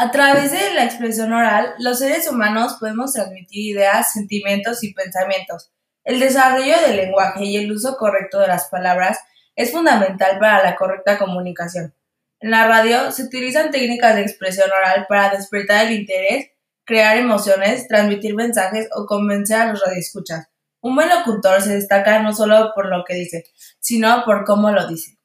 A través de la expresión oral, los seres humanos podemos transmitir ideas, sentimientos y pensamientos. El desarrollo del lenguaje y el uso correcto de las palabras es fundamental para la correcta comunicación. En la radio se utilizan técnicas de expresión oral para despertar el interés, crear emociones, transmitir mensajes o convencer a los radioescuchas. Un buen locutor se destaca no solo por lo que dice, sino por cómo lo dice.